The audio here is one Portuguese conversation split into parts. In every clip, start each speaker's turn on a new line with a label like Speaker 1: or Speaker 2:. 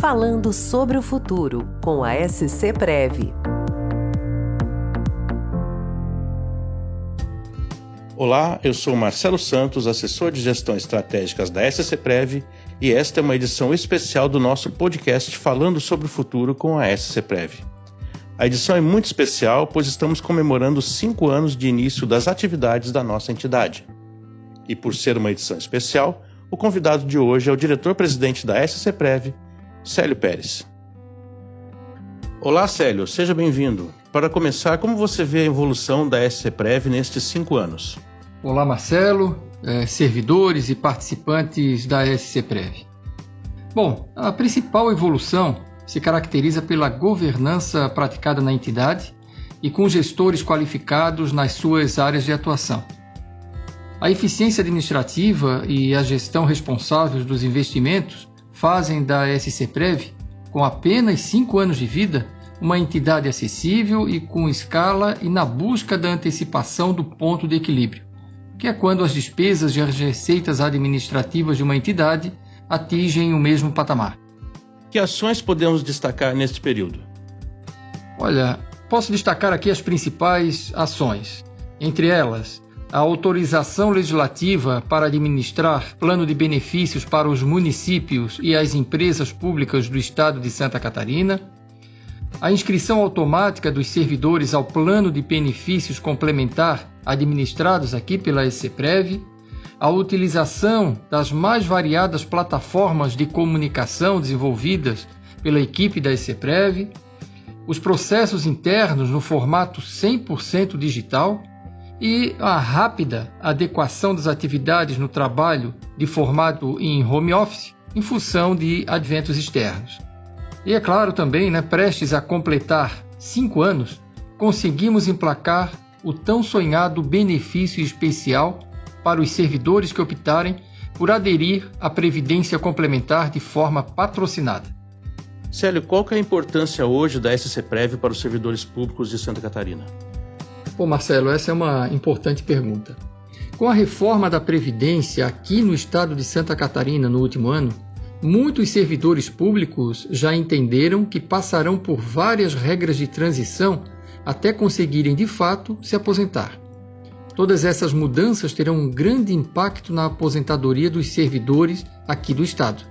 Speaker 1: Falando sobre o futuro com a SC Prev.
Speaker 2: Olá, eu sou Marcelo Santos, assessor de gestão estratégicas da SC Prev, e esta é uma edição especial do nosso podcast Falando sobre o futuro com a SC Prev. A edição é muito especial, pois estamos comemorando cinco anos de início das atividades da nossa entidade. E por ser uma edição especial, o convidado de hoje é o diretor-presidente da SC Prev, Célio Pérez. Olá, Célio, seja bem-vindo. Para começar, como você vê a evolução da SC Prev nestes cinco anos?
Speaker 3: Olá, Marcelo, é, servidores e participantes da SC Prev. Bom, a principal evolução se caracteriza pela governança praticada na entidade e com gestores qualificados nas suas áreas de atuação. A eficiência administrativa e a gestão responsável dos investimentos fazem da SC Prev, com apenas cinco anos de vida, uma entidade acessível e com escala e na busca da antecipação do ponto de equilíbrio que é quando as despesas e as receitas administrativas de uma entidade atingem o mesmo patamar.
Speaker 2: Que ações podemos destacar neste período?
Speaker 3: Olha, posso destacar aqui as principais ações. Entre elas, a autorização legislativa para administrar plano de benefícios para os municípios e as empresas públicas do Estado de Santa Catarina, a inscrição automática dos servidores ao plano de benefícios complementar administrados aqui pela ECPREV, a utilização das mais variadas plataformas de comunicação desenvolvidas pela equipe da ECPREV, os processos internos no formato 100% digital e a rápida adequação das atividades no trabalho de formato em home office em função de adventos externos. E é claro também, né, prestes a completar cinco anos, conseguimos emplacar o tão sonhado benefício especial para os servidores que optarem por aderir à Previdência Complementar de forma patrocinada.
Speaker 2: Célio, qual é a importância hoje da SC Prev para os servidores públicos de Santa Catarina?
Speaker 3: Bom, Marcelo, essa é uma importante pergunta. Com a reforma da Previdência aqui no estado de Santa Catarina no último ano, muitos servidores públicos já entenderam que passarão por várias regras de transição até conseguirem de fato se aposentar. Todas essas mudanças terão um grande impacto na aposentadoria dos servidores aqui do Estado.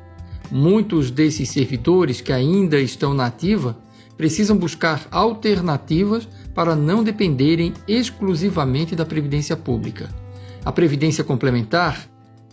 Speaker 3: Muitos desses servidores que ainda estão na ativa precisam buscar alternativas para não dependerem exclusivamente da Previdência Pública. A Previdência Complementar,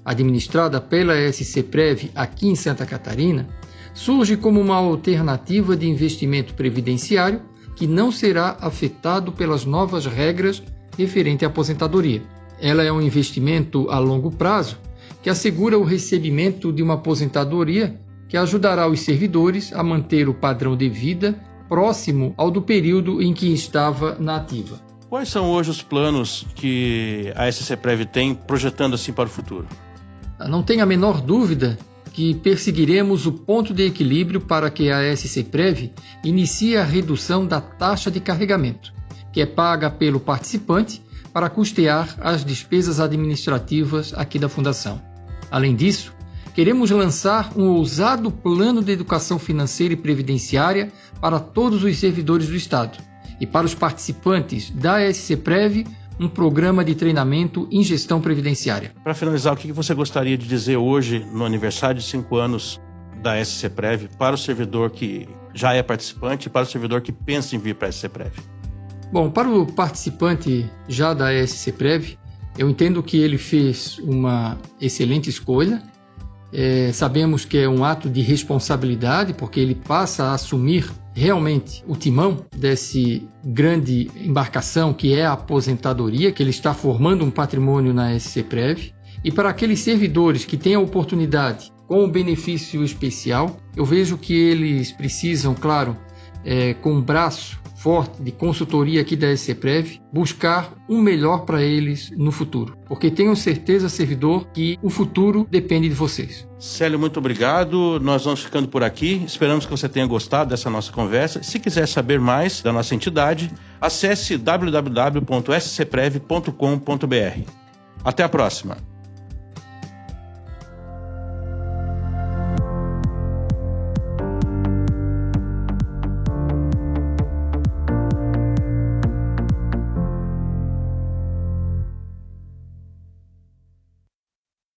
Speaker 3: administrada pela SC Prev aqui em Santa Catarina, surge como uma alternativa de investimento previdenciário que não será afetado pelas novas regras referente à aposentadoria. Ela é um investimento a longo prazo que assegura o recebimento de uma aposentadoria que ajudará os servidores a manter o padrão de vida próximo ao do período em que estava na ativa.
Speaker 2: Quais são hoje os planos que a SC Prev tem projetando assim para o futuro?
Speaker 3: Não tenho a menor dúvida que perseguiremos o ponto de equilíbrio para que a SC Prev inicie a redução da taxa de carregamento, que é paga pelo participante para custear as despesas administrativas aqui da Fundação. Além disso, queremos lançar um ousado plano de educação financeira e previdenciária para todos os servidores do Estado e para os participantes da SC Prev um programa de treinamento em gestão previdenciária.
Speaker 2: Para finalizar, o que você gostaria de dizer hoje, no aniversário de cinco anos da SC Prev, para o servidor que já é participante e para o servidor que pensa em vir para a SC Prev?
Speaker 3: Bom, para o participante já da SC Prev, eu entendo que ele fez uma excelente escolha. É, sabemos que é um ato de responsabilidade, porque ele passa a assumir realmente o timão desse grande embarcação que é a aposentadoria, que ele está formando um patrimônio na SC Prev. E para aqueles servidores que têm a oportunidade com o benefício especial, eu vejo que eles precisam, claro, é, com um braço forte de consultoria aqui da SCPrev, buscar um melhor para eles no futuro. Porque tenho certeza, servidor, que o futuro depende de vocês.
Speaker 2: Célio, muito obrigado. Nós vamos ficando por aqui. Esperamos que você tenha gostado dessa nossa conversa. Se quiser saber mais da nossa entidade, acesse www.scprev.com.br. Até a próxima!